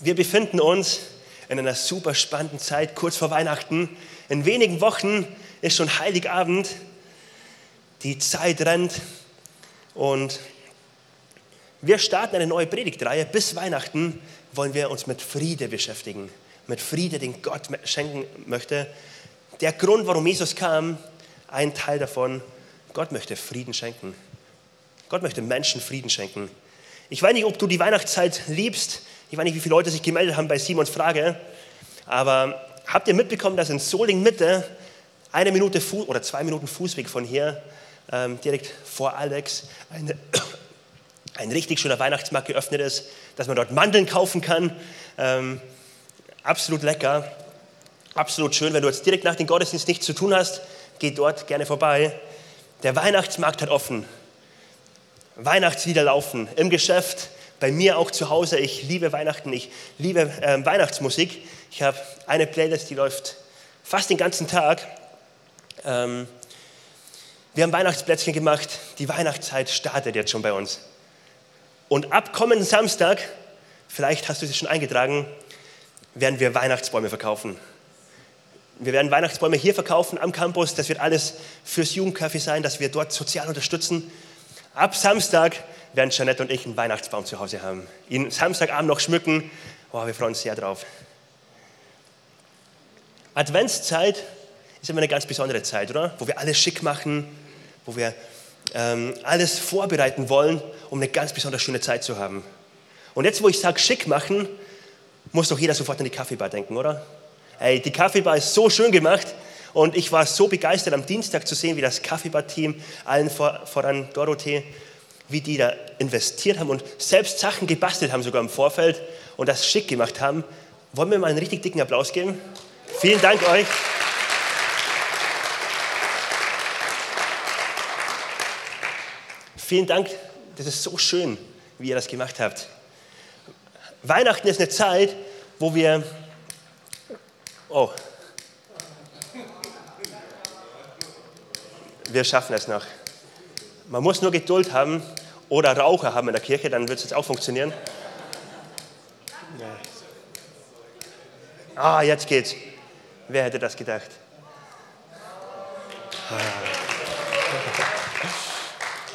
Wir befinden uns in einer super spannenden Zeit, kurz vor Weihnachten. In wenigen Wochen ist schon Heiligabend. Die Zeit rennt und wir starten eine neue Predigtreihe. Bis Weihnachten wollen wir uns mit Friede beschäftigen. Mit Friede, den Gott schenken möchte. Der Grund, warum Jesus kam, ein Teil davon, Gott möchte Frieden schenken. Gott möchte Menschen Frieden schenken. Ich weiß nicht, ob du die Weihnachtszeit liebst. Ich weiß nicht, wie viele Leute sich gemeldet haben bei Simons Frage. Aber habt ihr mitbekommen, dass in Soling Mitte eine Minute Fuß oder zwei Minuten Fußweg von hier, ähm, direkt vor Alex, eine, ein richtig schöner Weihnachtsmarkt geöffnet ist, dass man dort Mandeln kaufen kann. Ähm, absolut lecker, absolut schön. Wenn du jetzt direkt nach dem Gottesdienst nichts zu tun hast, geh dort gerne vorbei. Der Weihnachtsmarkt hat offen. Weihnachtslieder laufen im Geschäft, bei mir auch zu Hause. Ich liebe Weihnachten, ich liebe äh, Weihnachtsmusik. Ich habe eine Playlist, die läuft fast den ganzen Tag. Ähm, wir haben Weihnachtsplätzchen gemacht. Die Weihnachtszeit startet jetzt schon bei uns. Und ab kommenden Samstag, vielleicht hast du es schon eingetragen, werden wir Weihnachtsbäume verkaufen. Wir werden Weihnachtsbäume hier verkaufen am Campus. Das wird alles fürs Jugendcafé sein, dass wir dort sozial unterstützen. Ab Samstag werden Janette und ich einen Weihnachtsbaum zu Hause haben. Ihn Samstagabend noch schmücken. Oh, wir freuen uns sehr drauf. Adventszeit ist immer eine ganz besondere Zeit, oder? Wo wir alles schick machen, wo wir ähm, alles vorbereiten wollen, um eine ganz besonders schöne Zeit zu haben. Und jetzt, wo ich sage schick machen, muss doch jeder sofort an die Kaffeebar denken, oder? Ey, die Kaffeebar ist so schön gemacht und ich war so begeistert am Dienstag zu sehen, wie das Kaffeebar-Team, allen vor, voran Dorothee, wie die da investiert haben und selbst Sachen gebastelt haben, sogar im Vorfeld und das schick gemacht haben. Wollen wir mal einen richtig dicken Applaus geben? Vielen Dank euch. Vielen Dank, das ist so schön, wie ihr das gemacht habt. Weihnachten ist eine Zeit, wo wir Oh. Wir schaffen es noch. Man muss nur Geduld haben oder Raucher haben in der Kirche, dann wird es jetzt auch funktionieren. Ah, jetzt geht's. Wer hätte das gedacht?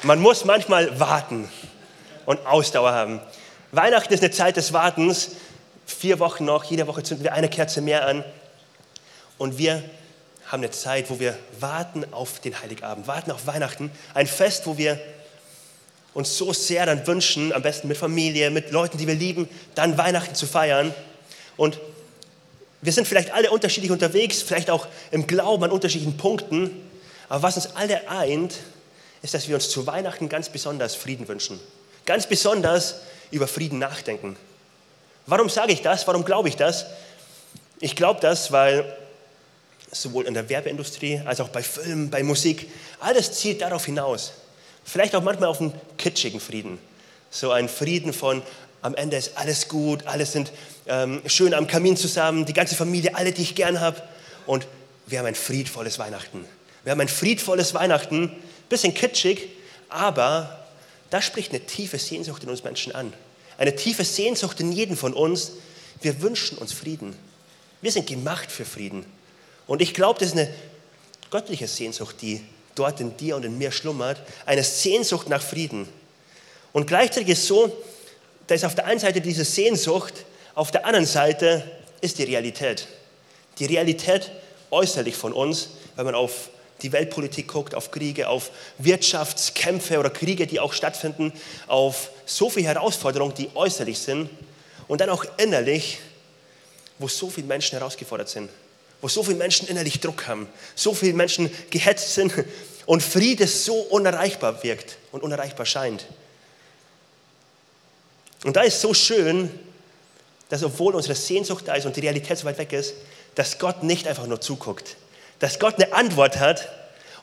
Man muss manchmal warten und Ausdauer haben. Weihnachten ist eine Zeit des Wartens. Vier Wochen noch, jede Woche zünden wir eine Kerze mehr an. Und wir haben eine Zeit, wo wir warten auf den Heiligabend, warten auf Weihnachten. Ein Fest, wo wir uns so sehr dann wünschen, am besten mit Familie, mit Leuten, die wir lieben, dann Weihnachten zu feiern. Und wir sind vielleicht alle unterschiedlich unterwegs, vielleicht auch im Glauben an unterschiedlichen Punkten. Aber was uns alle eint, ist, dass wir uns zu Weihnachten ganz besonders Frieden wünschen. Ganz besonders über Frieden nachdenken. Warum sage ich das? Warum glaube ich das? Ich glaube das, weil sowohl in der Werbeindustrie als auch bei Filmen, bei Musik. Alles zielt darauf hinaus. Vielleicht auch manchmal auf einen kitschigen Frieden. So ein Frieden von, am Ende ist alles gut, alles sind ähm, schön am Kamin zusammen, die ganze Familie, alle, die ich gern habe. Und wir haben ein friedvolles Weihnachten. Wir haben ein friedvolles Weihnachten, bisschen kitschig, aber da spricht eine tiefe Sehnsucht in uns Menschen an. Eine tiefe Sehnsucht in jedem von uns. Wir wünschen uns Frieden. Wir sind gemacht für Frieden. Und ich glaube, das ist eine göttliche Sehnsucht, die dort in dir und in mir schlummert. Eine Sehnsucht nach Frieden. Und gleichzeitig ist so, da ist auf der einen Seite diese Sehnsucht, auf der anderen Seite ist die Realität. Die Realität äußerlich von uns, wenn man auf die Weltpolitik guckt, auf Kriege, auf Wirtschaftskämpfe oder Kriege, die auch stattfinden, auf so viele Herausforderungen, die äußerlich sind und dann auch innerlich, wo so viele Menschen herausgefordert sind wo so viele Menschen innerlich Druck haben, so viele Menschen gehetzt sind und Friede so unerreichbar wirkt und unerreichbar scheint. Und da ist so schön, dass obwohl unsere Sehnsucht da ist und die Realität so weit weg ist, dass Gott nicht einfach nur zuguckt, dass Gott eine Antwort hat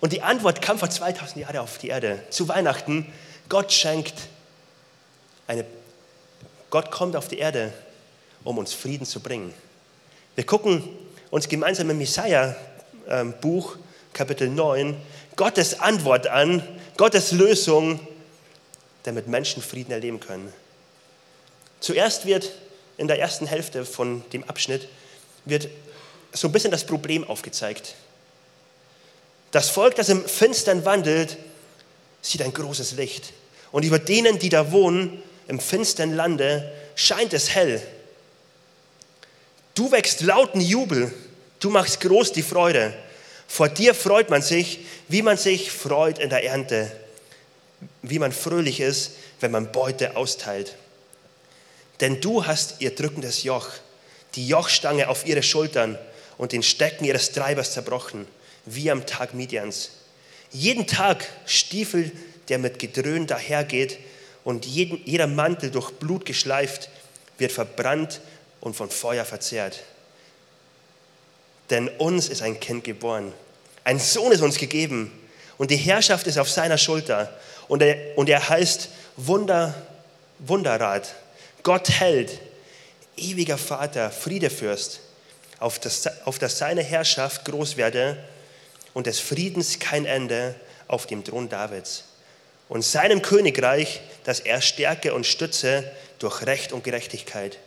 und die Antwort kam vor 2000 Jahren auf die Erde, zu Weihnachten. Gott schenkt eine, Gott kommt auf die Erde, um uns Frieden zu bringen. Wir gucken uns gemeinsam im Jesaja-Buch, Kapitel 9, Gottes Antwort an, Gottes Lösung, damit Menschen Frieden erleben können. Zuerst wird in der ersten Hälfte von dem Abschnitt wird so ein bisschen das Problem aufgezeigt. Das Volk, das im Finstern wandelt, sieht ein großes Licht. Und über denen, die da wohnen, im finstern Lande, scheint es hell. Du wächst lauten Jubel, du machst groß die Freude. Vor dir freut man sich, wie man sich freut in der Ernte, wie man fröhlich ist, wenn man Beute austeilt. Denn du hast ihr drückendes Joch, die Jochstange auf ihre Schultern und den Stecken ihres Treibers zerbrochen, wie am Tag Midians. Jeden Tag Stiefel, der mit Gedröhn dahergeht, und jeden, jeder Mantel durch Blut geschleift, wird verbrannt und von Feuer verzehrt. Denn uns ist ein Kind geboren, ein Sohn ist uns gegeben und die Herrschaft ist auf seiner Schulter. Und er, und er heißt Wunder, Wunderrat, Gott hält, ewiger Vater, Friedefürst, auf das, auf das seine Herrschaft groß werde und des Friedens kein Ende auf dem Thron Davids. Und seinem Königreich, das er stärke und stütze durch Recht und Gerechtigkeit,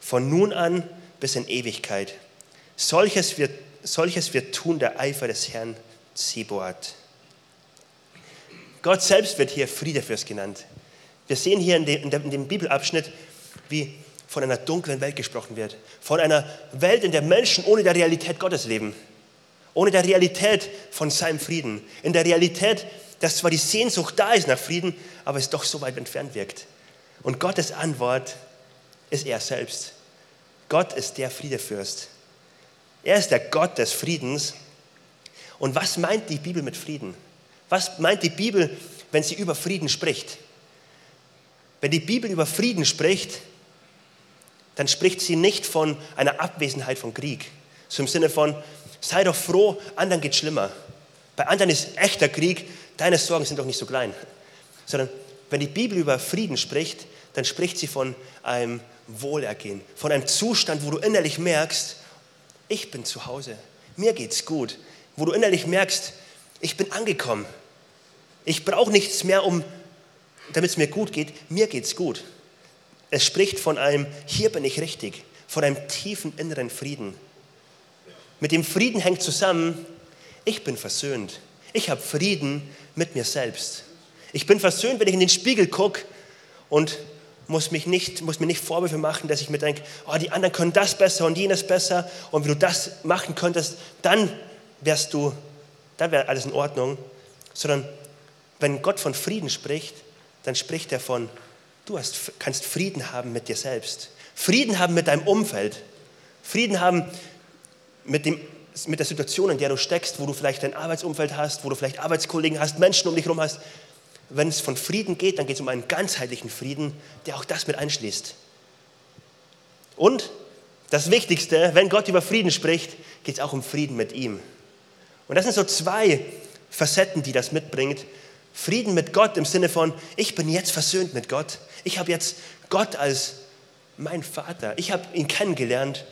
von nun an bis in Ewigkeit. Solches wird, solches wird tun der Eifer des Herrn Ziboat. Gott selbst wird hier Friedefürst genannt. Wir sehen hier in dem, in dem Bibelabschnitt, wie von einer dunklen Welt gesprochen wird. Von einer Welt, in der Menschen ohne der Realität Gottes leben. Ohne der Realität von seinem Frieden. In der Realität, dass zwar die Sehnsucht da ist nach Frieden, aber es doch so weit entfernt wirkt. Und Gottes Antwort ist er selbst. Gott ist der Friedefürst. Er ist der Gott des Friedens. Und was meint die Bibel mit Frieden? Was meint die Bibel, wenn sie über Frieden spricht? Wenn die Bibel über Frieden spricht, dann spricht sie nicht von einer Abwesenheit von Krieg. So im Sinne von, sei doch froh, anderen geht schlimmer. Bei anderen ist echter Krieg, deine Sorgen sind doch nicht so klein. Sondern wenn die Bibel über Frieden spricht, dann spricht sie von einem Wohlergehen, von einem Zustand, wo du innerlich merkst, ich bin zu Hause, mir geht's gut, wo du innerlich merkst, ich bin angekommen. Ich brauche nichts mehr, um, damit es mir gut geht. Mir geht's gut. Es spricht von einem, hier bin ich richtig, von einem tiefen inneren Frieden. Mit dem Frieden hängt zusammen, ich bin versöhnt. Ich habe Frieden mit mir selbst. Ich bin versöhnt, wenn ich in den Spiegel gucke und muss, mich nicht, muss mir nicht Vorwürfe machen, dass ich mir denke, oh, die anderen können das besser und jenes besser und wenn du das machen könntest, dann wärst du, dann wäre alles in Ordnung. Sondern wenn Gott von Frieden spricht, dann spricht er von, du hast, kannst Frieden haben mit dir selbst. Frieden haben mit deinem Umfeld. Frieden haben mit, dem, mit der Situation, in der du steckst, wo du vielleicht dein Arbeitsumfeld hast, wo du vielleicht Arbeitskollegen hast, Menschen um dich herum hast. Wenn es von Frieden geht, dann geht es um einen ganzheitlichen Frieden, der auch das mit einschließt. Und das Wichtigste, wenn Gott über Frieden spricht, geht es auch um Frieden mit ihm. Und das sind so zwei Facetten, die das mitbringt. Frieden mit Gott im Sinne von, ich bin jetzt versöhnt mit Gott. Ich habe jetzt Gott als mein Vater. Ich habe ihn kennengelernt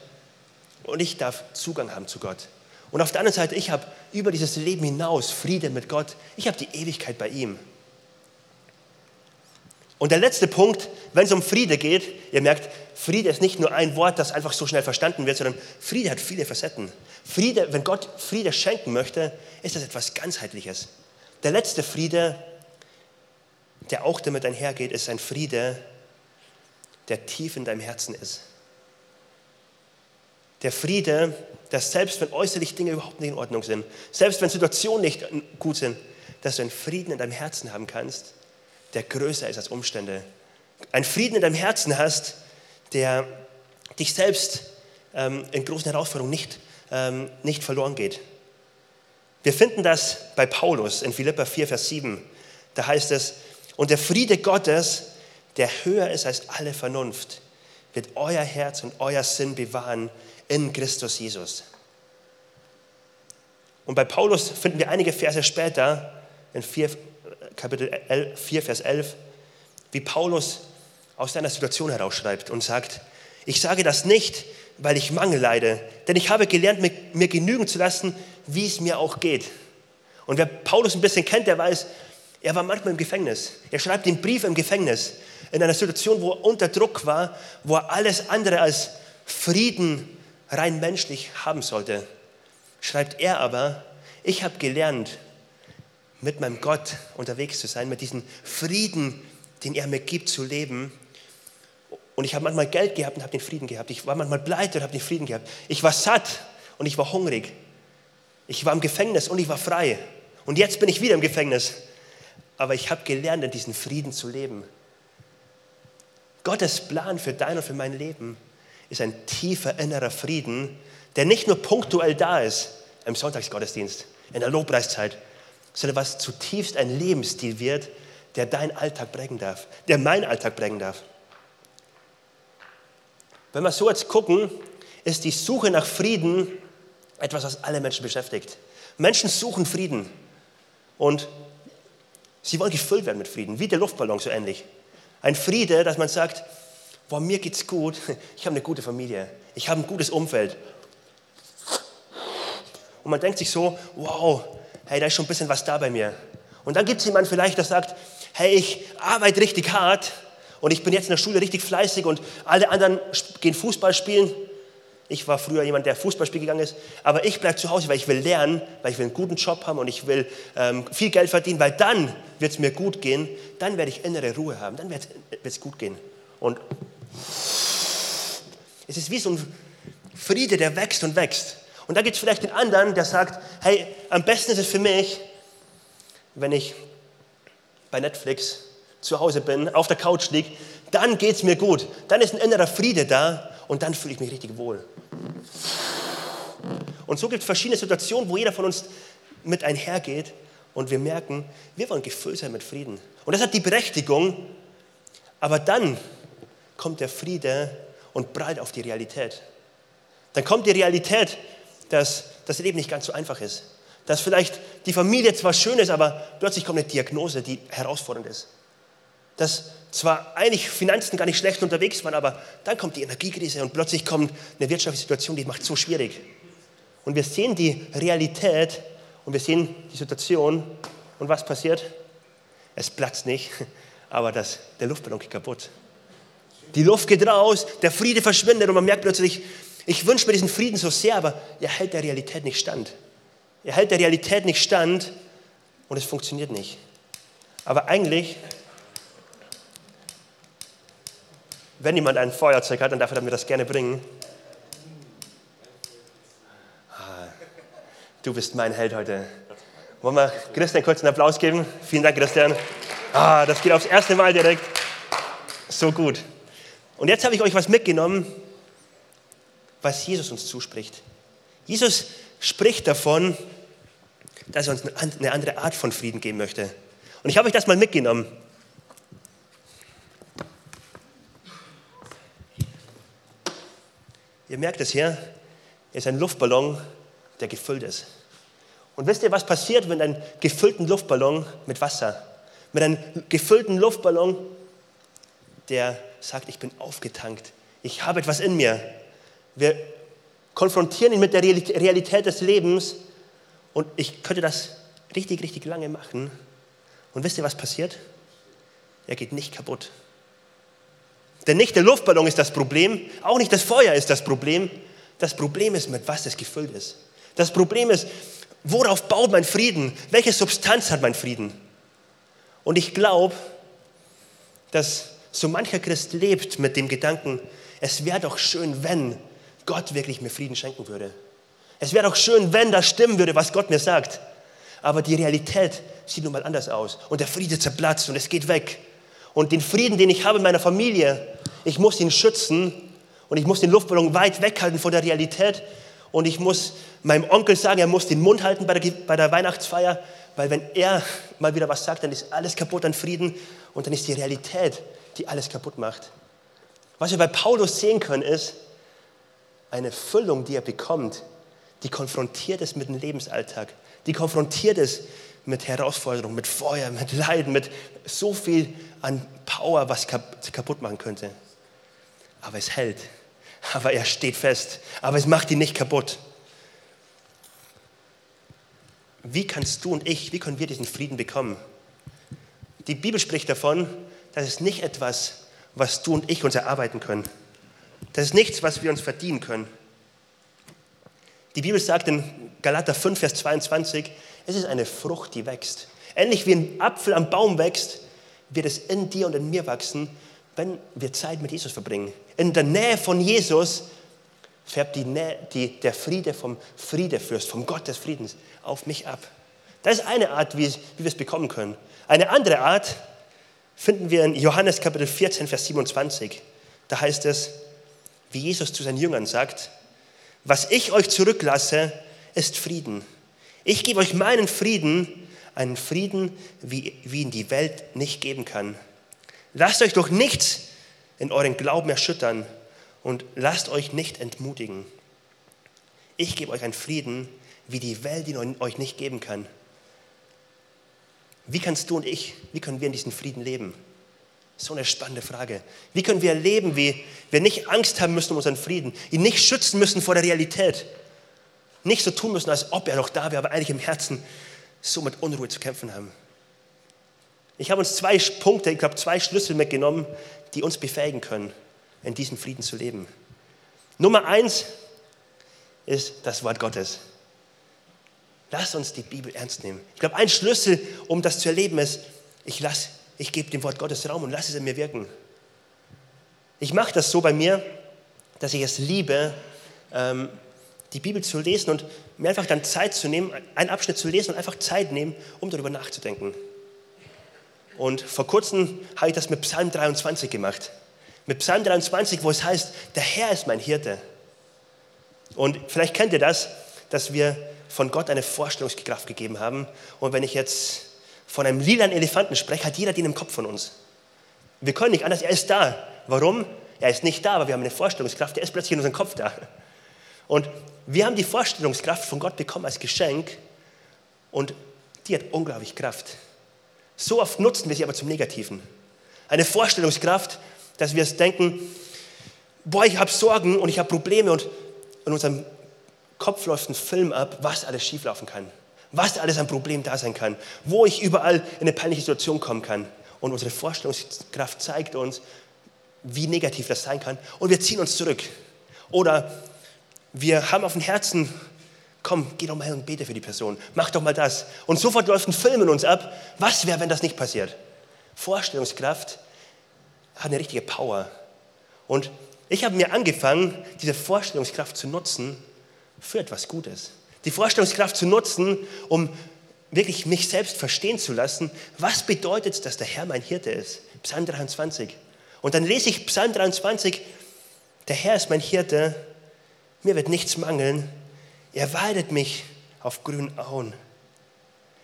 und ich darf Zugang haben zu Gott. Und auf der anderen Seite, ich habe über dieses Leben hinaus Frieden mit Gott. Ich habe die Ewigkeit bei ihm. Und der letzte Punkt, wenn es um Friede geht, ihr merkt, Friede ist nicht nur ein Wort, das einfach so schnell verstanden wird, sondern Friede hat viele Facetten. Friede, wenn Gott Friede schenken möchte, ist das etwas ganzheitliches. Der letzte Friede, der auch damit einhergeht, ist ein Friede, der tief in deinem Herzen ist. Der Friede, dass selbst wenn äußerlich Dinge überhaupt nicht in Ordnung sind, selbst wenn Situationen nicht gut sind, dass du einen Frieden in deinem Herzen haben kannst, der größer ist als Umstände. Ein Frieden in deinem Herzen hast, der dich selbst ähm, in großen Herausforderungen nicht, ähm, nicht verloren geht. Wir finden das bei Paulus in Philippa 4, Vers 7. Da heißt es, und der Friede Gottes, der höher ist als alle Vernunft, wird euer Herz und euer Sinn bewahren in Christus Jesus. Und bei Paulus finden wir einige Verse später, in 4, Kapitel 4, Vers 11, wie Paulus aus seiner Situation herausschreibt und sagt, ich sage das nicht, weil ich Mangel leide, denn ich habe gelernt, mir, mir genügen zu lassen, wie es mir auch geht. Und wer Paulus ein bisschen kennt, der weiß, er war manchmal im Gefängnis. Er schreibt den Brief im Gefängnis. in einer Situation, wo er unter Druck war, wo er alles andere als Frieden rein menschlich haben sollte, schreibt er aber, ich habe gelernt, mit meinem Gott unterwegs zu sein, mit diesem Frieden, den er mir gibt, zu leben. Und ich habe manchmal Geld gehabt und habe den Frieden gehabt. Ich war manchmal pleite und habe den Frieden gehabt. Ich war satt und ich war hungrig. Ich war im Gefängnis und ich war frei. Und jetzt bin ich wieder im Gefängnis. Aber ich habe gelernt, in diesem Frieden zu leben. Gottes Plan für dein und für mein Leben ist ein tiefer innerer Frieden, der nicht nur punktuell da ist im Sonntagsgottesdienst, in der Lobpreiszeit, sondern was zutiefst ein Lebensstil wird, der deinen Alltag prägen darf, der meinen Alltag prägen darf. Wenn wir so jetzt gucken, ist die Suche nach Frieden etwas, was alle Menschen beschäftigt. Menschen suchen Frieden und sie wollen gefüllt werden mit Frieden, wie der Luftballon so ähnlich. Ein Friede, dass man sagt, boah, mir geht's gut, ich habe eine gute Familie, ich habe ein gutes Umfeld. Und man denkt sich so, wow, hey, da ist schon ein bisschen was da bei mir. Und dann gibt es jemanden vielleicht, der sagt, hey, ich arbeite richtig hart und ich bin jetzt in der Schule richtig fleißig und alle anderen gehen Fußball spielen. Ich war früher jemand, der Fußballspiel gegangen ist, aber ich bleibe zu Hause, weil ich will lernen, weil ich will einen guten Job haben und ich will ähm, viel Geld verdienen, weil dann wird es mir gut gehen, dann werde ich innere Ruhe haben, dann wird es gut gehen. Und es ist wie so ein Friede, der wächst und wächst. Und da gibt es vielleicht den anderen, der sagt, hey, am besten ist es für mich, wenn ich bei Netflix zu Hause bin, auf der Couch liege, dann geht es mir gut. Dann ist ein innerer Friede da und dann fühle ich mich richtig wohl. Und so gibt es verschiedene Situationen, wo jeder von uns mit einhergeht und wir merken, wir wollen gefüllt sein mit Frieden. Und das hat die Berechtigung, aber dann kommt der Friede und prallt auf die Realität. Dann kommt die Realität, dass das Leben nicht ganz so einfach ist. Dass vielleicht die Familie zwar schön ist, aber plötzlich kommt eine Diagnose, die herausfordernd ist. Dass zwar eigentlich Finanzen gar nicht schlecht unterwegs waren, aber dann kommt die Energiekrise und plötzlich kommt eine wirtschaftliche Situation, die macht es so schwierig. Und wir sehen die Realität und wir sehen die Situation und was passiert? Es platzt nicht, aber das, der Luftballon geht kaputt. Die Luft geht raus, der Friede verschwindet und man merkt plötzlich, ich wünsche mir diesen Frieden so sehr, aber er hält der Realität nicht stand. Er hält der Realität nicht stand und es funktioniert nicht. Aber eigentlich, wenn jemand ein Feuerzeug hat, dann darf er mir das gerne bringen. Ah, du bist mein Held heute. Wollen wir Christian kurz einen Applaus geben? Vielen Dank, Christian. Ah, das geht aufs erste Mal direkt. So gut. Und jetzt habe ich euch was mitgenommen, was Jesus uns zuspricht. Jesus spricht davon, dass er uns eine andere Art von Frieden geben möchte. Und ich habe euch das mal mitgenommen. Ihr merkt es hier, er ist ein Luftballon, der gefüllt ist. Und wisst ihr, was passiert, wenn ein gefüllten Luftballon mit Wasser, mit einem gefüllten Luftballon, der sagt, ich bin aufgetankt, ich habe etwas in mir, wir konfrontieren ihn mit der Realität des Lebens und ich könnte das richtig, richtig lange machen. Und wisst ihr, was passiert? Er geht nicht kaputt. Denn nicht der Luftballon ist das Problem, auch nicht das Feuer ist das Problem. Das Problem ist, mit was es gefüllt ist. Das Problem ist, worauf baut mein Frieden? Welche Substanz hat mein Frieden? Und ich glaube, dass so mancher Christ lebt mit dem Gedanken, es wäre doch schön, wenn Gott wirklich mir Frieden schenken würde. Es wäre doch schön, wenn das stimmen würde, was Gott mir sagt. Aber die Realität sieht nun mal anders aus. Und der Friede zerplatzt und es geht weg. Und den Frieden, den ich habe in meiner Familie, ich muss ihn schützen und ich muss den Luftballon weit weghalten von der Realität. Und ich muss meinem Onkel sagen, er muss den Mund halten bei der, bei der Weihnachtsfeier, weil wenn er mal wieder was sagt, dann ist alles kaputt an Frieden und dann ist die Realität, die alles kaputt macht. Was wir bei Paulus sehen können, ist, eine Füllung, die er bekommt, die konfrontiert ist mit dem Lebensalltag, die konfrontiert ist mit Herausforderungen, mit Feuer, mit Leiden, mit so viel an Power, was kaputt machen könnte. Aber es hält, aber er steht fest, aber es macht ihn nicht kaputt. Wie kannst du und ich, wie können wir diesen Frieden bekommen? Die Bibel spricht davon, das ist nicht etwas, was du und ich uns erarbeiten können. Das ist nichts, was wir uns verdienen können. Die Bibel sagt in Galater 5, Vers 22, es ist eine Frucht, die wächst. Ähnlich wie ein Apfel am Baum wächst, wird es in dir und in mir wachsen, wenn wir Zeit mit Jesus verbringen. In der Nähe von Jesus färbt die Nähe, die, der Friede vom Friedefürst, vom Gott des Friedens auf mich ab. Das ist eine Art, wie, wie wir es bekommen können. Eine andere Art finden wir in Johannes Kapitel 14, Vers 27. Da heißt es, wie Jesus zu seinen Jüngern sagt, was ich euch zurücklasse, ist Frieden. Ich gebe euch meinen Frieden, einen Frieden, wie, wie ihn die Welt nicht geben kann. Lasst euch doch nichts in euren Glauben erschüttern und lasst euch nicht entmutigen. Ich gebe euch einen Frieden, wie die Welt ihn euch nicht geben kann. Wie kannst du und ich, wie können wir in diesem Frieden leben? So eine spannende Frage. Wie können wir leben, wie wir nicht Angst haben müssen um unseren Frieden, ihn nicht schützen müssen vor der Realität, nicht so tun müssen, als ob er noch da wäre, aber eigentlich im Herzen so mit Unruhe zu kämpfen haben. Ich habe uns zwei Punkte, ich glaube zwei Schlüssel mitgenommen, die uns befähigen können, in diesem Frieden zu leben. Nummer eins ist das Wort Gottes. Lass uns die Bibel ernst nehmen. Ich glaube, ein Schlüssel, um das zu erleben, ist, ich, lass, ich gebe dem Wort Gottes Raum und lasse es in mir wirken. Ich mache das so bei mir, dass ich es liebe, ähm, die Bibel zu lesen und mir einfach dann Zeit zu nehmen, einen Abschnitt zu lesen und einfach Zeit nehmen, um darüber nachzudenken. Und vor kurzem habe ich das mit Psalm 23 gemacht. Mit Psalm 23, wo es heißt, der Herr ist mein Hirte. Und vielleicht kennt ihr das, dass wir von Gott eine Vorstellungskraft gegeben haben. Und wenn ich jetzt von einem lilanen Elefanten spreche, hat jeder den im Kopf von uns. Wir können nicht anders, er ist da. Warum? Er ist nicht da, aber wir haben eine Vorstellungskraft, der ist plötzlich in unserem Kopf da. Und wir haben die Vorstellungskraft von Gott bekommen als Geschenk und die hat unglaublich Kraft. So oft nutzen wir sie aber zum Negativen. Eine Vorstellungskraft, dass wir es denken, boah, ich habe Sorgen und ich habe Probleme und in unserem Kopf läuft ein Film ab, was alles schieflaufen kann, was alles ein Problem da sein kann, wo ich überall in eine peinliche Situation kommen kann. Und unsere Vorstellungskraft zeigt uns, wie negativ das sein kann. Und wir ziehen uns zurück. Oder wir haben auf dem Herzen, komm, geh doch mal hin und bete für die Person. Mach doch mal das. Und sofort läuft ein Film in uns ab. Was wäre, wenn das nicht passiert? Vorstellungskraft hat eine richtige Power. Und ich habe mir angefangen, diese Vorstellungskraft zu nutzen, für etwas Gutes. Die Vorstellungskraft zu nutzen, um wirklich mich selbst verstehen zu lassen, was bedeutet es, dass der Herr mein Hirte ist. Psalm 23. Und dann lese ich Psalm 23, der Herr ist mein Hirte, mir wird nichts mangeln, er weidet mich auf grünen Auen.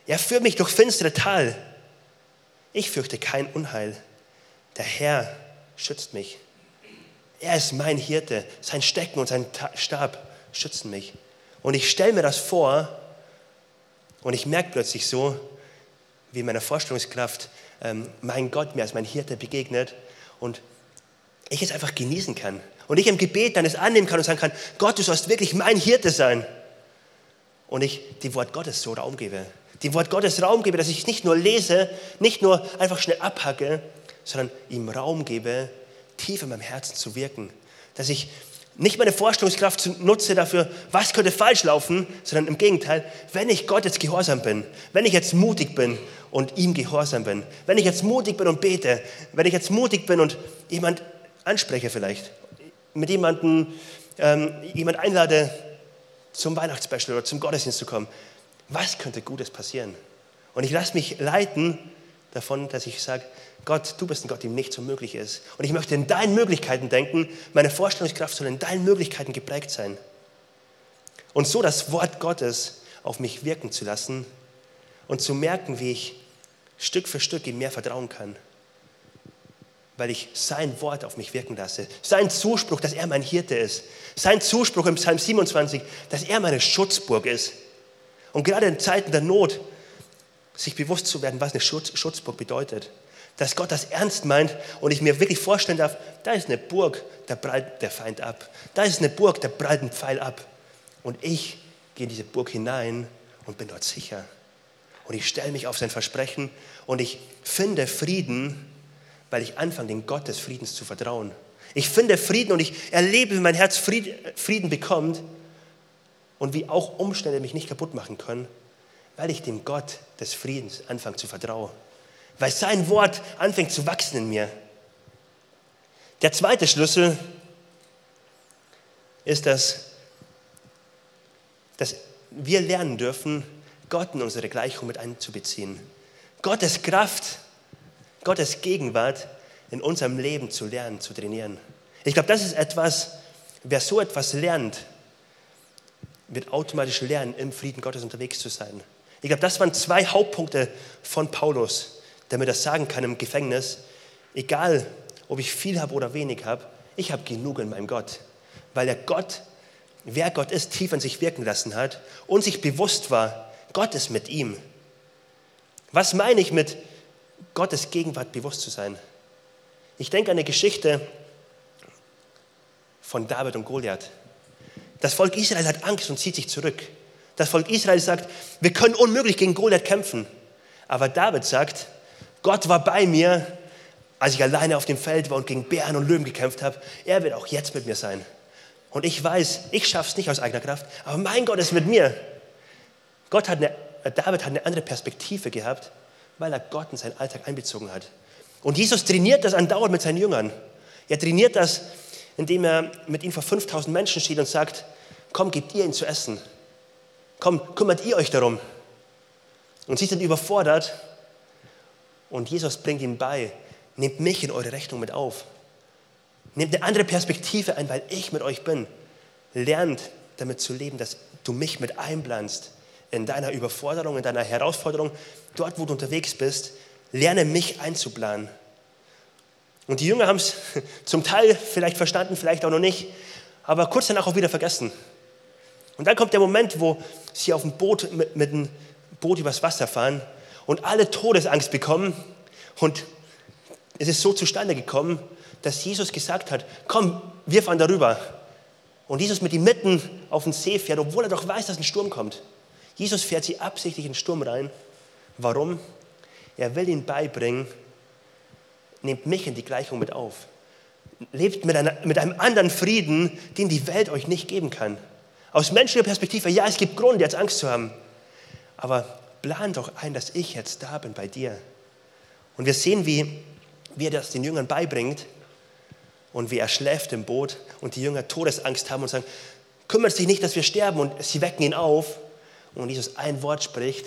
Er führt mich durch finstere Tal. Ich fürchte kein Unheil. Der Herr schützt mich. Er ist mein Hirte, sein Stecken und sein Stab schützen mich. Und ich stelle mir das vor und ich merke plötzlich so, wie meiner Vorstellungskraft ähm, mein Gott mir als mein Hirte begegnet und ich es einfach genießen kann. Und ich im Gebet dann es annehmen kann und sagen kann, Gott, du sollst wirklich mein Hirte sein. Und ich dem Wort Gottes so Raum gebe. Dem Wort Gottes Raum gebe, dass ich nicht nur lese, nicht nur einfach schnell abhacke, sondern ihm Raum gebe, tief in meinem Herzen zu wirken. Dass ich nicht meine Vorstellungskraft nutze dafür, was könnte falsch laufen, sondern im Gegenteil, wenn ich Gott jetzt gehorsam bin, wenn ich jetzt mutig bin und ihm gehorsam bin, wenn ich jetzt mutig bin und bete, wenn ich jetzt mutig bin und jemand anspreche vielleicht, mit jemandem, ähm, jemand einlade, zum Weihnachtsspecial oder zum Gottesdienst zu kommen, was könnte Gutes passieren? Und ich lasse mich leiten davon, dass ich sage, Gott, du bist ein Gott, dem nichts unmöglich ist. Und ich möchte in deinen Möglichkeiten denken. Meine Vorstellungskraft soll in deinen Möglichkeiten geprägt sein. Und so das Wort Gottes auf mich wirken zu lassen und zu merken, wie ich Stück für Stück ihm mehr vertrauen kann. Weil ich sein Wort auf mich wirken lasse. Sein Zuspruch, dass er mein Hirte ist. Sein Zuspruch im Psalm 27, dass er meine Schutzburg ist. Und gerade in Zeiten der Not, sich bewusst zu werden, was eine Schutz, Schutzburg bedeutet dass Gott das ernst meint und ich mir wirklich vorstellen darf, da ist eine Burg, da prallt der Feind ab. Da ist eine Burg, da prallt ein Pfeil ab. Und ich gehe in diese Burg hinein und bin dort sicher. Und ich stelle mich auf sein Versprechen und ich finde Frieden, weil ich anfange, den Gott des Friedens zu vertrauen. Ich finde Frieden und ich erlebe, wie mein Herz Frieden bekommt und wie auch Umstände mich nicht kaputt machen können, weil ich dem Gott des Friedens anfange zu vertrauen. Weil sein Wort anfängt zu wachsen in mir. Der zweite Schlüssel ist, dass, dass wir lernen dürfen, Gott in unsere Gleichung mit einzubeziehen. Gottes Kraft, Gottes Gegenwart in unserem Leben zu lernen, zu trainieren. Ich glaube, das ist etwas, wer so etwas lernt, wird automatisch lernen, im Frieden Gottes unterwegs zu sein. Ich glaube, das waren zwei Hauptpunkte von Paulus, der mir das sagen kann im Gefängnis. Egal, ob ich viel habe oder wenig habe, ich habe genug in meinem Gott, weil er Gott, wer Gott ist, tief an sich wirken lassen hat und sich bewusst war, Gott ist mit ihm. Was meine ich mit Gottes Gegenwart bewusst zu sein? Ich denke an eine Geschichte von David und Goliath. Das Volk Israel hat Angst und zieht sich zurück. Das Volk Israel sagt, wir können unmöglich gegen Goliath kämpfen. Aber David sagt, Gott war bei mir, als ich alleine auf dem Feld war und gegen Bären und Löwen gekämpft habe. Er wird auch jetzt mit mir sein. Und ich weiß, ich schaffe es nicht aus eigener Kraft, aber mein Gott ist mit mir. Gott hat eine, David hat eine andere Perspektive gehabt, weil er Gott in seinen Alltag einbezogen hat. Und Jesus trainiert das andauernd mit seinen Jüngern. Er trainiert das, indem er mit ihnen vor 5000 Menschen steht und sagt, komm, gebt ihr ihn zu essen. Komm, kümmert ihr euch darum. Und sie sind überfordert und Jesus bringt ihnen bei, nehmt mich in eure Rechnung mit auf. Nehmt eine andere Perspektive ein, weil ich mit euch bin. Lernt damit zu leben, dass du mich mit einplanst in deiner Überforderung, in deiner Herausforderung, dort, wo du unterwegs bist. Lerne mich einzuplanen. Und die Jünger haben es zum Teil vielleicht verstanden, vielleicht auch noch nicht, aber kurz danach auch wieder vergessen. Und dann kommt der Moment, wo sie auf dem Boot mit, mit einem Boot übers Wasser fahren und alle Todesangst bekommen. Und es ist so zustande gekommen, dass Jesus gesagt hat, komm, wir fahren darüber. Und Jesus mit ihm mitten auf den See fährt, obwohl er doch weiß, dass ein Sturm kommt. Jesus fährt sie absichtlich in den Sturm rein. Warum? Er will ihnen beibringen, nehmt mich in die Gleichung mit auf. Lebt mit, einer, mit einem anderen Frieden, den die Welt euch nicht geben kann. Aus menschlicher Perspektive, ja, es gibt Grund, jetzt Angst zu haben. Aber plan doch ein, dass ich jetzt da bin bei dir. Und wir sehen, wie, wie er das den Jüngern beibringt und wie er schläft im Boot und die Jünger Todesangst haben und sagen, kümmert sich nicht, dass wir sterben und sie wecken ihn auf und Jesus ein Wort spricht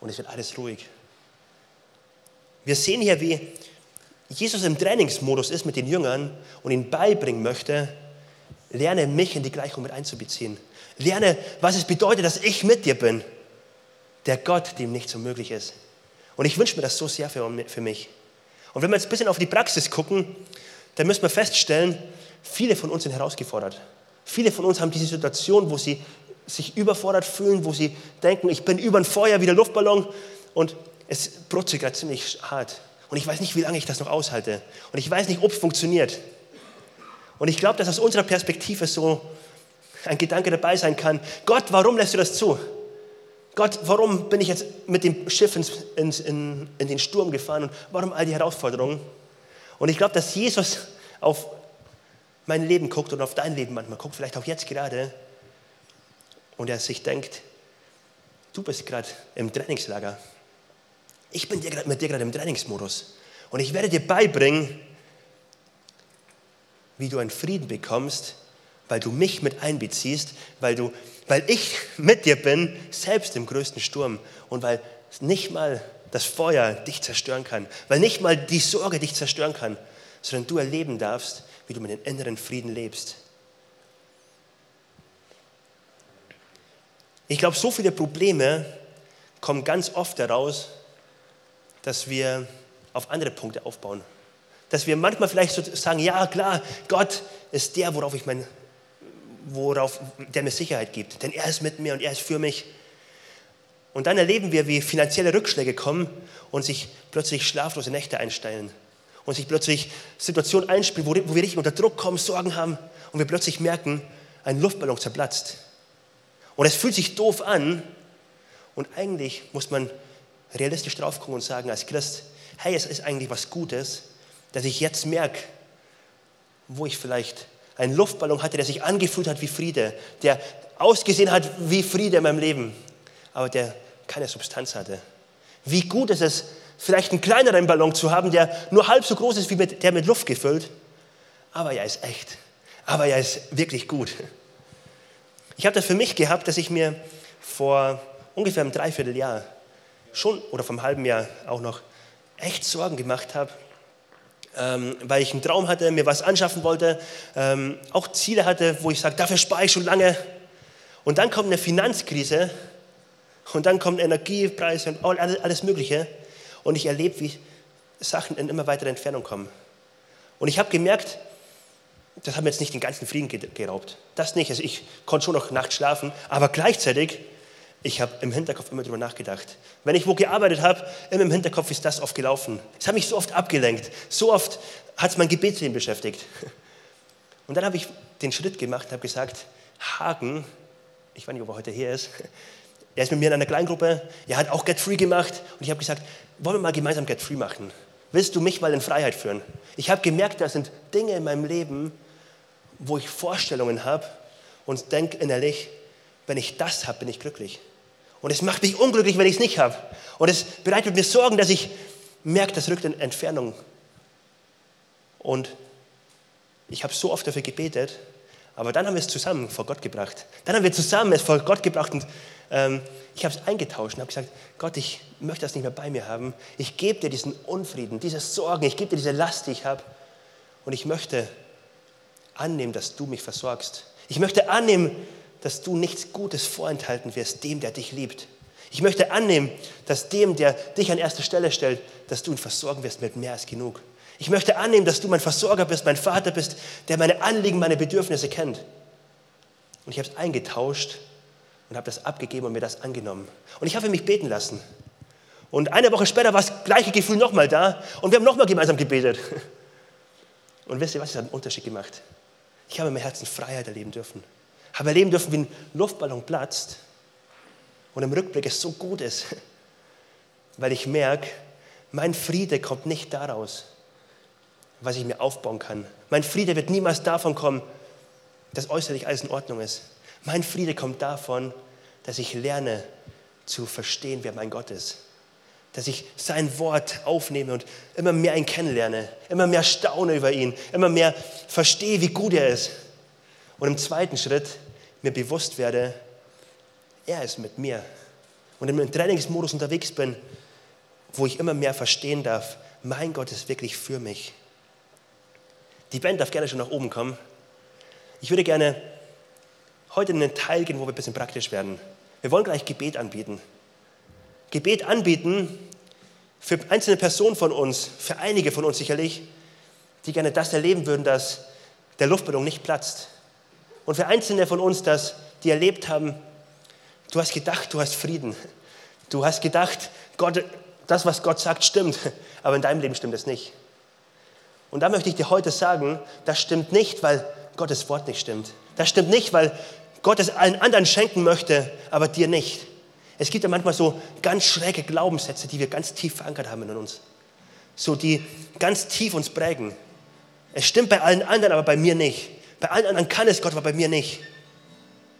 und es wird alles ruhig. Wir sehen hier, wie Jesus im Trainingsmodus ist mit den Jüngern und ihnen beibringen möchte, lerne mich in die Gleichung mit einzubeziehen. Lerne, was es bedeutet, dass ich mit dir bin. Der Gott, dem nichts unmöglich ist. Und ich wünsche mir das so sehr für, für mich. Und wenn wir jetzt ein bisschen auf die Praxis gucken, dann müssen wir feststellen, viele von uns sind herausgefordert. Viele von uns haben diese Situation, wo sie sich überfordert fühlen, wo sie denken, ich bin über ein Feuer wie der Luftballon und es brutzelt gerade ziemlich hart. Und ich weiß nicht, wie lange ich das noch aushalte. Und ich weiß nicht, ob es funktioniert. Und ich glaube, dass aus unserer Perspektive so ein Gedanke dabei sein kann. Gott, warum lässt du das zu? Gott, warum bin ich jetzt mit dem Schiff ins, ins, in, in den Sturm gefahren und warum all die Herausforderungen? Und ich glaube, dass Jesus auf mein Leben guckt und auf dein Leben manchmal guckt, vielleicht auch jetzt gerade, und er sich denkt, du bist gerade im Trainingslager. Ich bin mit dir gerade im Trainingsmodus. Und ich werde dir beibringen, wie du einen Frieden bekommst, weil du mich mit einbeziehst, weil, du, weil ich mit dir bin, selbst im größten Sturm. Und weil nicht mal das Feuer dich zerstören kann, weil nicht mal die Sorge dich zerstören kann, sondern du erleben darfst, wie du mit dem inneren Frieden lebst. Ich glaube, so viele Probleme kommen ganz oft daraus, dass wir auf andere Punkte aufbauen. Dass wir manchmal vielleicht so sagen, ja klar, Gott ist der, worauf ich mein, worauf der mir Sicherheit gibt. Denn er ist mit mir und er ist für mich. Und dann erleben wir, wie finanzielle Rückschläge kommen und sich plötzlich schlaflose Nächte einstellen. Und sich plötzlich Situationen einspielen, wo, wo wir richtig unter Druck kommen, Sorgen haben und wir plötzlich merken, ein Luftballon zerplatzt. Und es fühlt sich doof an. Und eigentlich muss man realistisch drauf gucken und sagen als Christ, hey, es ist eigentlich was Gutes, dass ich jetzt merke, wo ich vielleicht einen Luftballon hatte, der sich angefühlt hat wie Friede, der ausgesehen hat wie Friede in meinem Leben, aber der keine Substanz hatte. Wie gut ist es, vielleicht einen kleineren Ballon zu haben, der nur halb so groß ist wie mit, der mit Luft gefüllt, aber er ist echt. Aber er ist wirklich gut. Ich habe das für mich gehabt, dass ich mir vor ungefähr einem Dreivierteljahr schon oder vom halben Jahr auch noch echt Sorgen gemacht habe, ähm, weil ich einen Traum hatte, mir was anschaffen wollte, ähm, auch Ziele hatte, wo ich sage, dafür spare ich schon lange. Und dann kommt eine Finanzkrise und dann kommen Energiepreise und alles, alles Mögliche. Und ich erlebe, wie Sachen in immer weitere Entfernung kommen. Und ich habe gemerkt, das hat mir jetzt nicht den ganzen Frieden geraubt. Das nicht. Also ich konnte schon noch nachts schlafen, aber gleichzeitig, ich habe im Hinterkopf immer darüber nachgedacht. Wenn ich wo gearbeitet habe, immer im Hinterkopf ist das oft gelaufen. Es hat mich so oft abgelenkt. So oft hat es mein Gebetsleben beschäftigt. Und dann habe ich den Schritt gemacht und habe gesagt, Hagen, ich weiß nicht, ob er heute hier ist, er ist mit mir in einer Kleingruppe, er hat auch Get Free gemacht und ich habe gesagt, wollen wir mal gemeinsam Get Free machen? Willst du mich mal in Freiheit führen? Ich habe gemerkt, da sind Dinge in meinem Leben, wo ich Vorstellungen habe und denke innerlich, wenn ich das habe, bin ich glücklich. Und es macht mich unglücklich, wenn ich es nicht habe. Und es bereitet mir Sorgen, dass ich merke, das rückt in Entfernung. Und ich habe so oft dafür gebetet, aber dann haben wir es zusammen vor Gott gebracht. Dann haben wir zusammen es vor Gott gebracht und ähm, ich habe es eingetauscht und habe gesagt, Gott, ich möchte das nicht mehr bei mir haben. Ich gebe dir diesen Unfrieden, diese Sorgen, ich gebe dir diese Last, die ich habe. Und ich möchte annehmen, dass du mich versorgst. Ich möchte annehmen, dass du nichts Gutes vorenthalten wirst, dem, der dich liebt. Ich möchte annehmen, dass dem, der dich an erste Stelle stellt, dass du ihn versorgen wirst mit mehr als genug. Ich möchte annehmen, dass du mein Versorger bist, mein Vater bist, der meine Anliegen, meine Bedürfnisse kennt. Und ich habe es eingetauscht und habe das abgegeben und mir das angenommen. Und ich habe mich beten lassen. Und eine Woche später war das gleiche Gefühl nochmal da und wir haben nochmal gemeinsam gebetet. Und wisst ihr was, es hat einen Unterschied gemacht. Ich habe in meinem Herzen Freiheit erleben dürfen. Habe erleben dürfen, wie ein Luftballon platzt und im Rückblick es so gut ist, weil ich merke, mein Friede kommt nicht daraus, was ich mir aufbauen kann. Mein Friede wird niemals davon kommen, dass äußerlich alles in Ordnung ist. Mein Friede kommt davon, dass ich lerne zu verstehen, wer mein Gott ist. Dass ich sein Wort aufnehme und immer mehr ihn kennenlerne, immer mehr staune über ihn, immer mehr verstehe, wie gut er ist. Und im zweiten Schritt mir bewusst werde, er ist mit mir. Und im Trainingsmodus unterwegs bin, wo ich immer mehr verstehen darf, mein Gott ist wirklich für mich. Die Band darf gerne schon nach oben kommen. Ich würde gerne heute in einen Teil gehen, wo wir ein bisschen praktisch werden. Wir wollen gleich Gebet anbieten. Gebet anbieten für einzelne Personen von uns, für einige von uns sicherlich, die gerne das erleben würden, dass der Luftballon nicht platzt. Und für einzelne von uns, dass die erlebt haben, du hast gedacht, du hast Frieden. Du hast gedacht, Gott, das, was Gott sagt, stimmt, aber in deinem Leben stimmt es nicht. Und da möchte ich dir heute sagen, das stimmt nicht, weil Gottes Wort nicht stimmt. Das stimmt nicht, weil Gott es allen anderen schenken möchte, aber dir nicht. Es gibt ja manchmal so ganz schräge Glaubenssätze, die wir ganz tief verankert haben in uns. So, die ganz tief uns prägen. Es stimmt bei allen anderen, aber bei mir nicht. Bei allen anderen kann es Gott, aber bei mir nicht.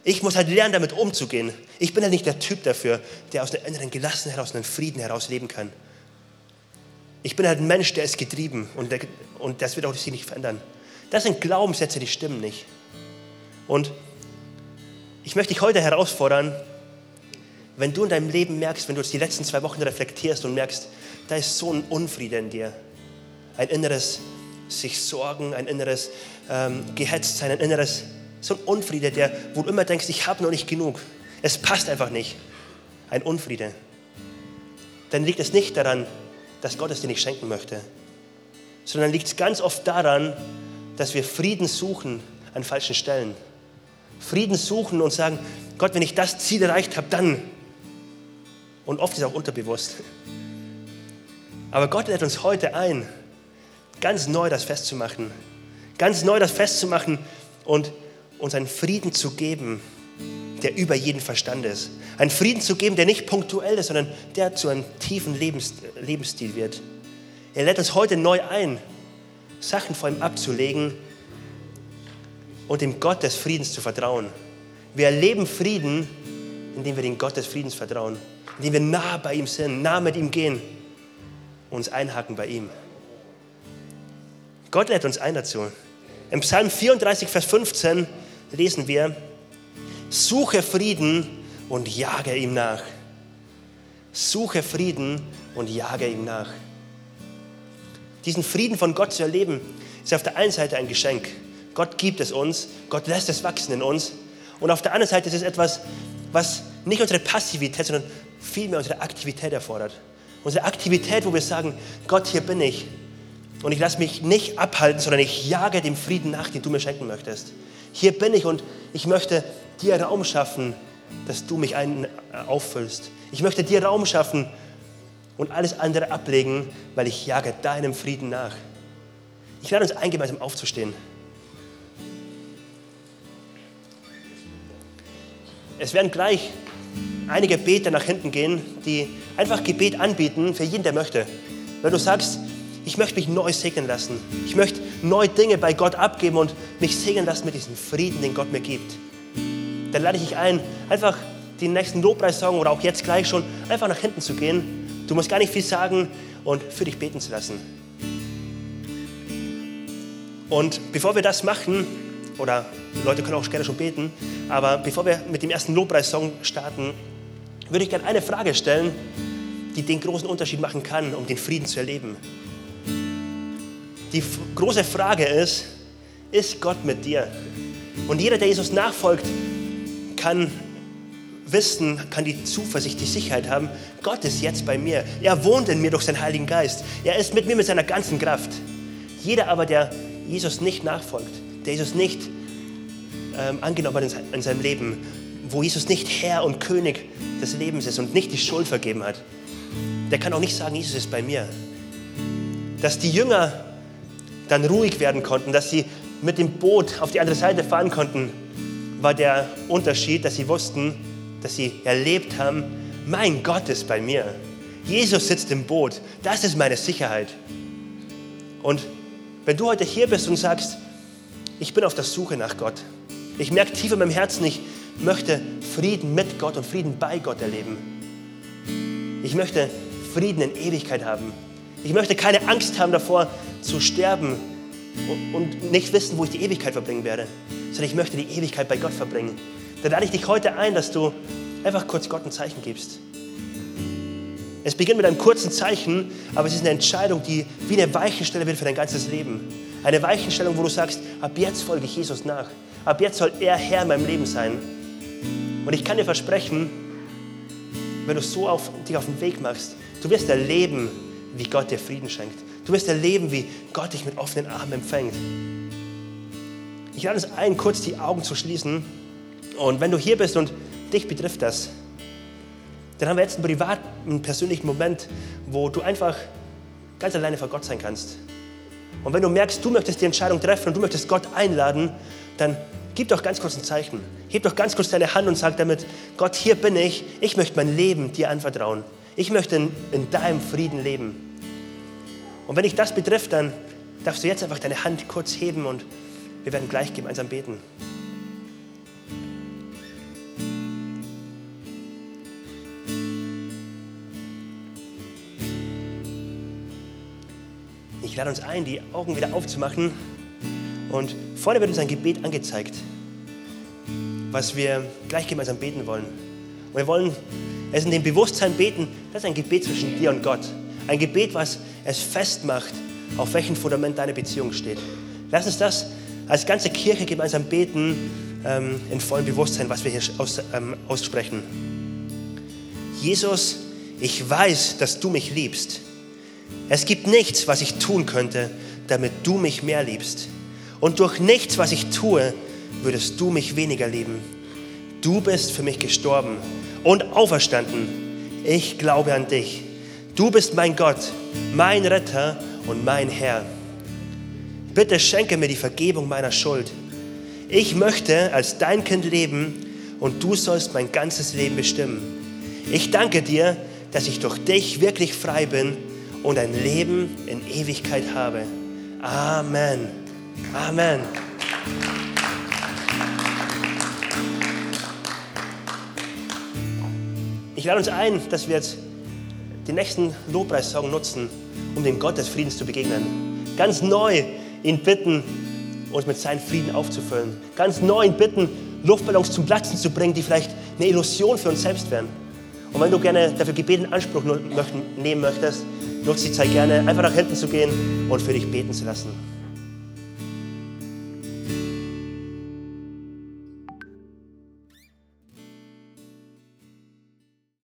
Ich muss halt lernen, damit umzugehen. Ich bin ja nicht der Typ dafür, der aus einer inneren Gelassenheit, aus einem Frieden heraus leben kann. Ich bin halt ein Mensch, der ist getrieben und, der, und das wird auch sich nicht verändern. Das sind Glaubenssätze, die stimmen nicht. Und ich möchte dich heute herausfordern, wenn du in deinem Leben merkst, wenn du jetzt die letzten zwei Wochen reflektierst und merkst, da ist so ein Unfrieden in dir, ein inneres sich Sorgen, ein inneres ähm, Gehetztsein, ein inneres, so ein Unfriede, der, wo du immer denkst, ich habe noch nicht genug, es passt einfach nicht, ein Unfriede, dann liegt es nicht daran, dass Gott es dir nicht schenken möchte, sondern liegt es ganz oft daran, dass wir Frieden suchen an falschen Stellen. Frieden suchen und sagen, Gott, wenn ich das Ziel erreicht habe, dann. Und oft ist es auch unterbewusst. Aber Gott lädt uns heute ein, ganz neu das festzumachen. Ganz neu das festzumachen und uns einen Frieden zu geben, der über jeden Verstand ist. Einen Frieden zu geben, der nicht punktuell ist, sondern der zu einem tiefen Lebens Lebensstil wird. Er lädt uns heute neu ein, Sachen vor ihm abzulegen und dem Gott des Friedens zu vertrauen. Wir erleben Frieden, indem wir den Gott des Friedens vertrauen, indem wir nah bei ihm sind, nah mit ihm gehen, uns einhaken bei ihm. Gott lädt uns ein dazu. Im Psalm 34, Vers 15 lesen wir, suche Frieden und jage ihm nach. Suche Frieden und jage ihm nach. Diesen Frieden von Gott zu erleben, ist auf der einen Seite ein Geschenk. Gott gibt es uns, Gott lässt es wachsen in uns. Und auf der anderen Seite ist es etwas, was nicht unsere Passivität, sondern vielmehr unsere Aktivität erfordert. Unsere Aktivität, wo wir sagen, Gott, hier bin ich. Und ich lasse mich nicht abhalten, sondern ich jage dem Frieden nach, den du mir schenken möchtest. Hier bin ich und ich möchte dir Raum schaffen, dass du mich ein, äh, auffüllst. Ich möchte dir Raum schaffen und alles andere ablegen, weil ich jage deinem Frieden nach. Ich lade uns ein, gemeinsam aufzustehen. Es werden gleich einige Beter nach hinten gehen, die einfach Gebet anbieten für jeden, der möchte. Wenn du sagst, ich möchte mich neu segnen lassen, ich möchte neue Dinge bei Gott abgeben und mich segnen lassen mit diesem Frieden, den Gott mir gibt, dann lade ich dich ein, einfach den nächsten Lobpreissong oder auch jetzt gleich schon einfach nach hinten zu gehen. Du musst gar nicht viel sagen und für dich beten zu lassen. Und bevor wir das machen, oder Leute können auch gerne schon beten, aber bevor wir mit dem ersten Lobpreissong starten, würde ich gerne eine Frage stellen, die den großen Unterschied machen kann, um den Frieden zu erleben. Die große Frage ist, ist Gott mit dir? Und jeder, der Jesus nachfolgt, kann wissen, kann die Zuversicht, die Sicherheit haben, Gott ist jetzt bei mir. Er wohnt in mir durch seinen Heiligen Geist. Er ist mit mir mit seiner ganzen Kraft. Jeder aber, der Jesus nicht nachfolgt, der Jesus nicht ähm, angenommen hat in seinem Leben, wo Jesus nicht Herr und König des Lebens ist und nicht die Schuld vergeben hat, der kann auch nicht sagen, Jesus ist bei mir. Dass die Jünger dann ruhig werden konnten, dass sie mit dem Boot auf die andere Seite fahren konnten, war der Unterschied, dass sie wussten, dass sie erlebt haben, mein Gott ist bei mir. Jesus sitzt im Boot. Das ist meine Sicherheit. Und wenn du heute hier bist und sagst, ich bin auf der Suche nach Gott, ich merke tief in meinem Herzen, ich möchte Frieden mit Gott und Frieden bei Gott erleben. Ich möchte Frieden in Ewigkeit haben. Ich möchte keine Angst haben davor zu sterben und nicht wissen, wo ich die Ewigkeit verbringen werde, sondern ich möchte die Ewigkeit bei Gott verbringen. Dann lade ich dich heute ein, dass du einfach kurz Gott ein Zeichen gibst. Es beginnt mit einem kurzen Zeichen, aber es ist eine Entscheidung, die wie eine Weichenstelle wird für dein ganzes Leben. Eine Weichenstellung, wo du sagst, ab jetzt folge ich Jesus nach. Ab jetzt soll er Herr in meinem Leben sein. Und ich kann dir versprechen, wenn du so auf, dich auf den Weg machst, du wirst erleben, wie Gott dir Frieden schenkt. Du wirst erleben, wie Gott dich mit offenen Armen empfängt. Ich lade es ein, kurz die Augen zu schließen. Und wenn du hier bist und dich betrifft das, dann haben wir jetzt einen privaten, persönlichen Moment, wo du einfach ganz alleine vor Gott sein kannst. Und wenn du merkst, du möchtest die Entscheidung treffen und du möchtest Gott einladen, dann gib doch ganz kurz ein Zeichen. Heb doch ganz kurz deine Hand und sag damit, Gott, hier bin ich, ich möchte mein Leben dir anvertrauen. Ich möchte in, in deinem Frieden leben. Und wenn dich das betrifft, dann darfst du jetzt einfach deine Hand kurz heben und wir werden gleich gemeinsam beten. Ich lade uns ein, die Augen wieder aufzumachen. Und vorne wird uns ein Gebet angezeigt, was wir gleich gemeinsam beten wollen. Und wir wollen es in dem Bewusstsein beten, das ist ein Gebet zwischen dir und Gott. Ein Gebet, was es festmacht, auf welchem Fundament deine Beziehung steht. Lass uns das als ganze Kirche gemeinsam beten, ähm, in vollem Bewusstsein, was wir hier aus, ähm, aussprechen. Jesus, ich weiß, dass du mich liebst. Es gibt nichts, was ich tun könnte, damit du mich mehr liebst. Und durch nichts, was ich tue, würdest du mich weniger lieben. Du bist für mich gestorben und auferstanden. Ich glaube an dich. Du bist mein Gott, mein Retter und mein Herr. Bitte schenke mir die Vergebung meiner Schuld. Ich möchte als dein Kind leben und du sollst mein ganzes Leben bestimmen. Ich danke dir, dass ich durch dich wirklich frei bin und ein Leben in Ewigkeit habe. Amen. Amen. Ich lade uns ein, dass wir jetzt den nächsten Lobpreissong nutzen, um dem Gott des Friedens zu begegnen. Ganz neu ihn bitten, uns mit seinem Frieden aufzufüllen. Ganz neu ihn bitten, Luftballons zum Platzen zu bringen, die vielleicht eine Illusion für uns selbst wären. Und wenn du gerne dafür Gebet in Anspruch nehmen möchtest, nutze die Zeit gerne, einfach nach hinten zu gehen und für dich beten zu lassen.